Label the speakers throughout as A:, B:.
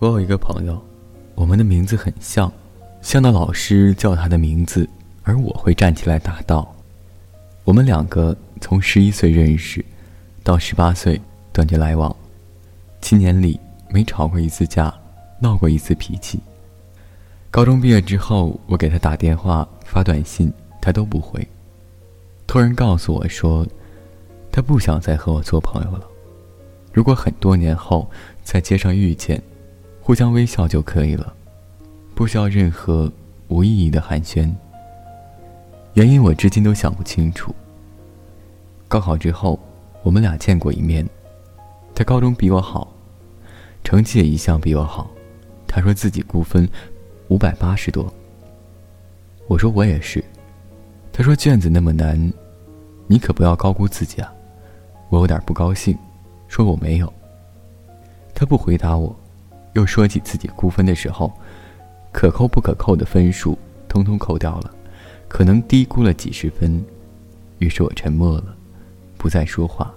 A: 我有一个朋友，我们的名字很像，像到老师叫他的名字，而我会站起来答道。我们两个从十一岁认识，到十八岁断绝来往，七年里没吵过一次架，闹过一次脾气。高中毕业之后，我给他打电话、发短信，他都不回。突然告诉我说，他不想再和我做朋友了。如果很多年后在街上遇见，互相微笑就可以了，不需要任何无意义的寒暄。原因我至今都想不清楚。高考之后，我们俩见过一面。他高中比我好，成绩也一向比我好。他说自己估分五百八十多。我说我也是。他说卷子那么难，你可不要高估自己啊。我有点不高兴，说我没有。他不回答我。又说起自己估分的时候，可扣不可扣的分数，通通扣掉了，可能低估了几十分。于是我沉默了，不再说话。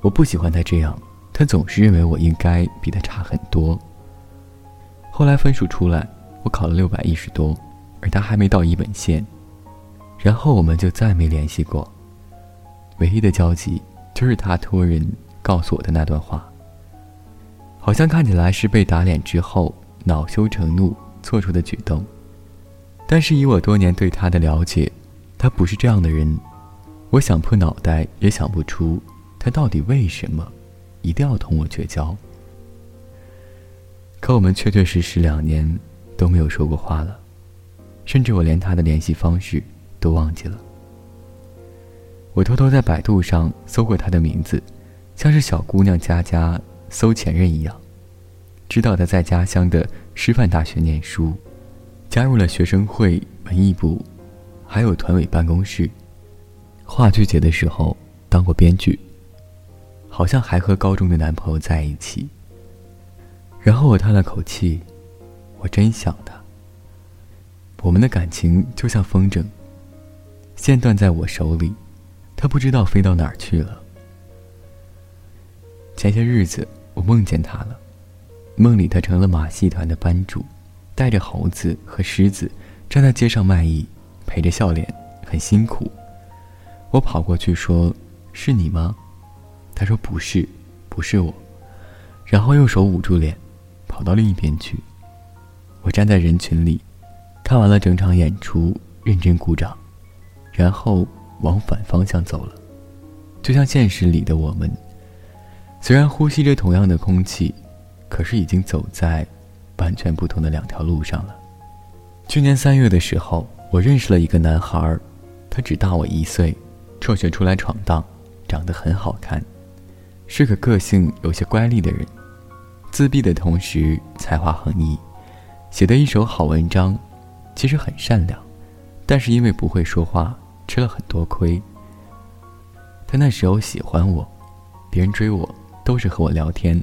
A: 我不喜欢他这样，他总是认为我应该比他差很多。后来分数出来，我考了六百一十多，而他还没到一本线。然后我们就再没联系过，唯一的交集就是他托人告诉我的那段话。好像看起来是被打脸之后恼羞成怒做出的举动，但是以我多年对他的了解，他不是这样的人。我想破脑袋也想不出他到底为什么一定要同我绝交。可我们确确实实两年都没有说过话了，甚至我连他的联系方式都忘记了。我偷偷在百度上搜过他的名字，像是小姑娘佳佳。搜前任一样，知道他在家乡的师范大学念书，加入了学生会、文艺部，还有团委办公室。话剧节的时候当过编剧，好像还和高中的男朋友在一起。然后我叹了口气，我真想他。我们的感情就像风筝，线断在我手里，他不知道飞到哪儿去了。前些日子。我梦见他了，梦里他成了马戏团的班主，带着猴子和狮子，站在街上卖艺，陪着笑脸，很辛苦。我跑过去说：“是你吗？”他说：“不是，不是我。”然后用手捂住脸，跑到另一边去。我站在人群里，看完了整场演出，认真鼓掌，然后往反方向走了，就像现实里的我们。虽然呼吸着同样的空气，可是已经走在完全不同的两条路上了。去年三月的时候，我认识了一个男孩，他只大我一岁，辍学出来闯荡，长得很好看，是个个性有些乖戾的人，自闭的同时才华横溢，写的一手好文章，其实很善良，但是因为不会说话，吃了很多亏。他那时候喜欢我，别人追我。都是和我聊天，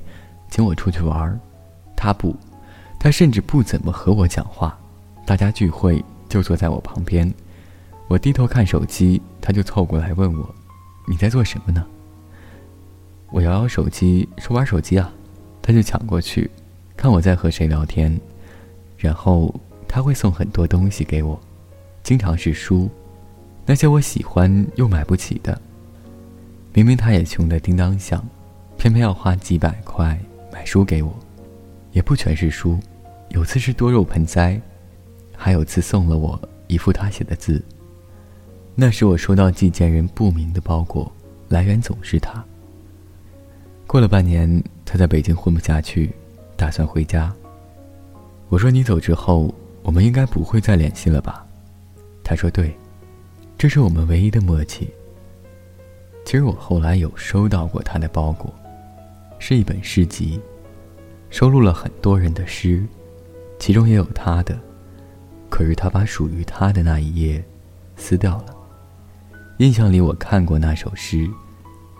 A: 请我出去玩儿，他不，他甚至不怎么和我讲话。大家聚会就坐在我旁边，我低头看手机，他就凑过来问我：“你在做什么呢？”我摇摇手机说：“玩手机啊。”他就抢过去，看我在和谁聊天，然后他会送很多东西给我，经常是书，那些我喜欢又买不起的。明明他也穷得叮当响。偏偏要花几百块买书给我，也不全是书，有次是多肉盆栽，还有次送了我一幅他写的字。那时我收到寄件人不明的包裹，来源总是他。过了半年，他在北京混不下去，打算回家。我说你走之后，我们应该不会再联系了吧？他说对，这是我们唯一的默契。其实我后来有收到过他的包裹。是一本诗集，收录了很多人的诗，其中也有他的。可是他把属于他的那一页撕掉了。印象里我看过那首诗，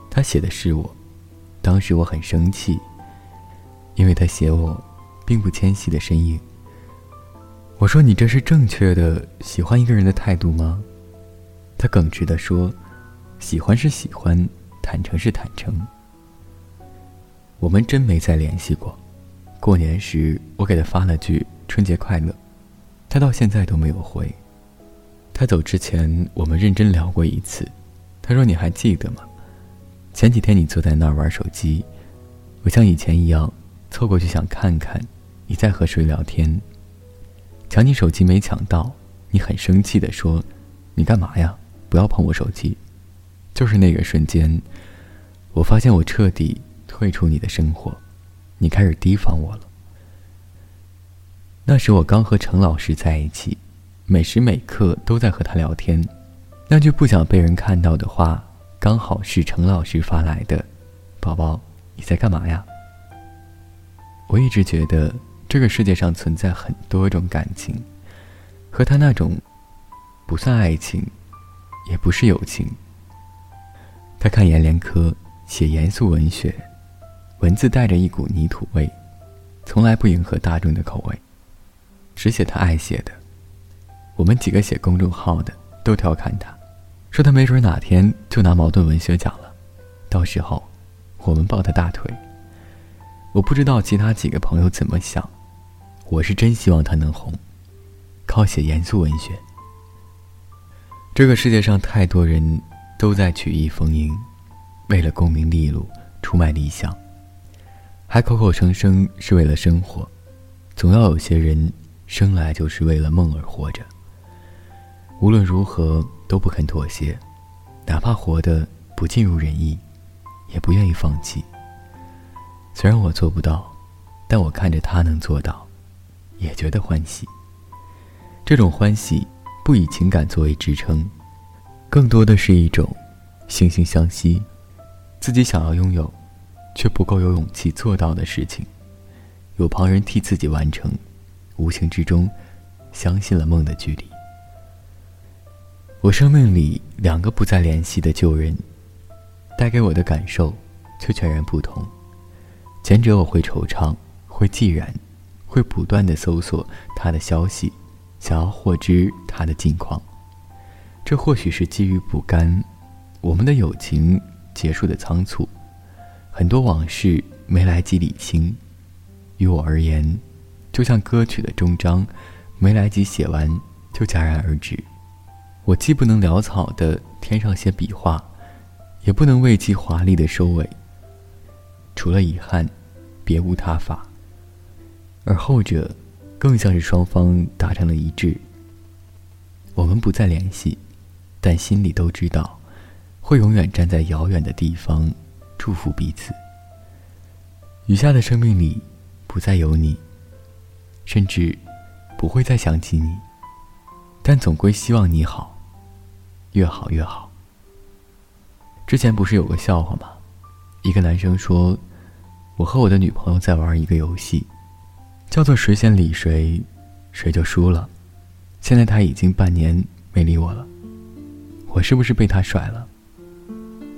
A: 他写的是我。当时我很生气，因为他写我并不纤细的身影。我说：“你这是正确的喜欢一个人的态度吗？”他耿直地说：“喜欢是喜欢，坦诚是坦诚。”我们真没再联系过，过年时我给他发了句“春节快乐”，他到现在都没有回。他走之前，我们认真聊过一次。他说：“你还记得吗？前几天你坐在那儿玩手机，我像以前一样凑过去想看看你在和谁聊天。抢你手机没抢到，你很生气的说：‘你干嘛呀？不要碰我手机。’就是那个瞬间，我发现我彻底退出你的生活，你开始提防我了。那时我刚和陈老师在一起。”每时每刻都在和他聊天，那句不想被人看到的话，刚好是程老师发来的。宝宝，你在干嘛呀？我一直觉得这个世界上存在很多种感情，和他那种不算爱情，也不是友情。他看阎连科写严肃文学，文字带着一股泥土味，从来不迎合大众的口味，只写他爱写的。我们几个写公众号的都调侃他，说他没准哪天就拿茅盾文学奖了，到时候我们抱他大腿。我不知道其他几个朋友怎么想，我是真希望他能红，靠写严肃文学。这个世界上太多人都在曲意逢迎，为了功名利禄出卖理想，还口口声声是为了生活，总要有些人生来就是为了梦而活着。无论如何都不肯妥协，哪怕活得不尽如人意，也不愿意放弃。虽然我做不到，但我看着他能做到，也觉得欢喜。这种欢喜不以情感作为支撑，更多的是一种惺惺相惜，自己想要拥有，却不够有勇气做到的事情，有旁人替自己完成，无形之中相信了梦的距离。我生命里两个不再联系的旧人，带给我的感受却全然不同。前者我会惆怅，会寂然，会不断的搜索他的消息，想要获知他的近况。这或许是基于不甘，我们的友情结束的仓促，很多往事没来及理清。于我而言，就像歌曲的终章，没来及写完就戛然而止。我既不能潦草的添上些笔画，也不能为其华丽的收尾。除了遗憾，别无他法。而后者，更像是双方达成了一致。我们不再联系，但心里都知道，会永远站在遥远的地方，祝福彼此。余下的生命里，不再有你，甚至不会再想起你，但总归希望你好。越好越好。之前不是有个笑话吗？一个男生说：“我和我的女朋友在玩一个游戏，叫做谁先理谁，谁就输了。现在他已经半年没理我了，我是不是被他甩了？”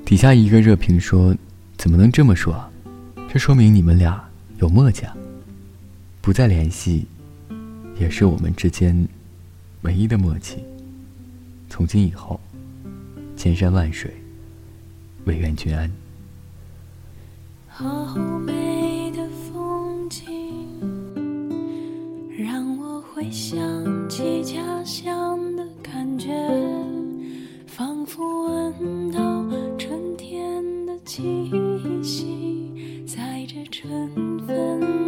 A: 底下一个热评说：“怎么能这么说？这说明你们俩有默契。不再联系，也是我们之间唯一的默契。从今以后。”千山万水，唯愿君安。
B: 好美的风景，让我回想起家乡的感觉，仿佛闻到春天的气息在这春分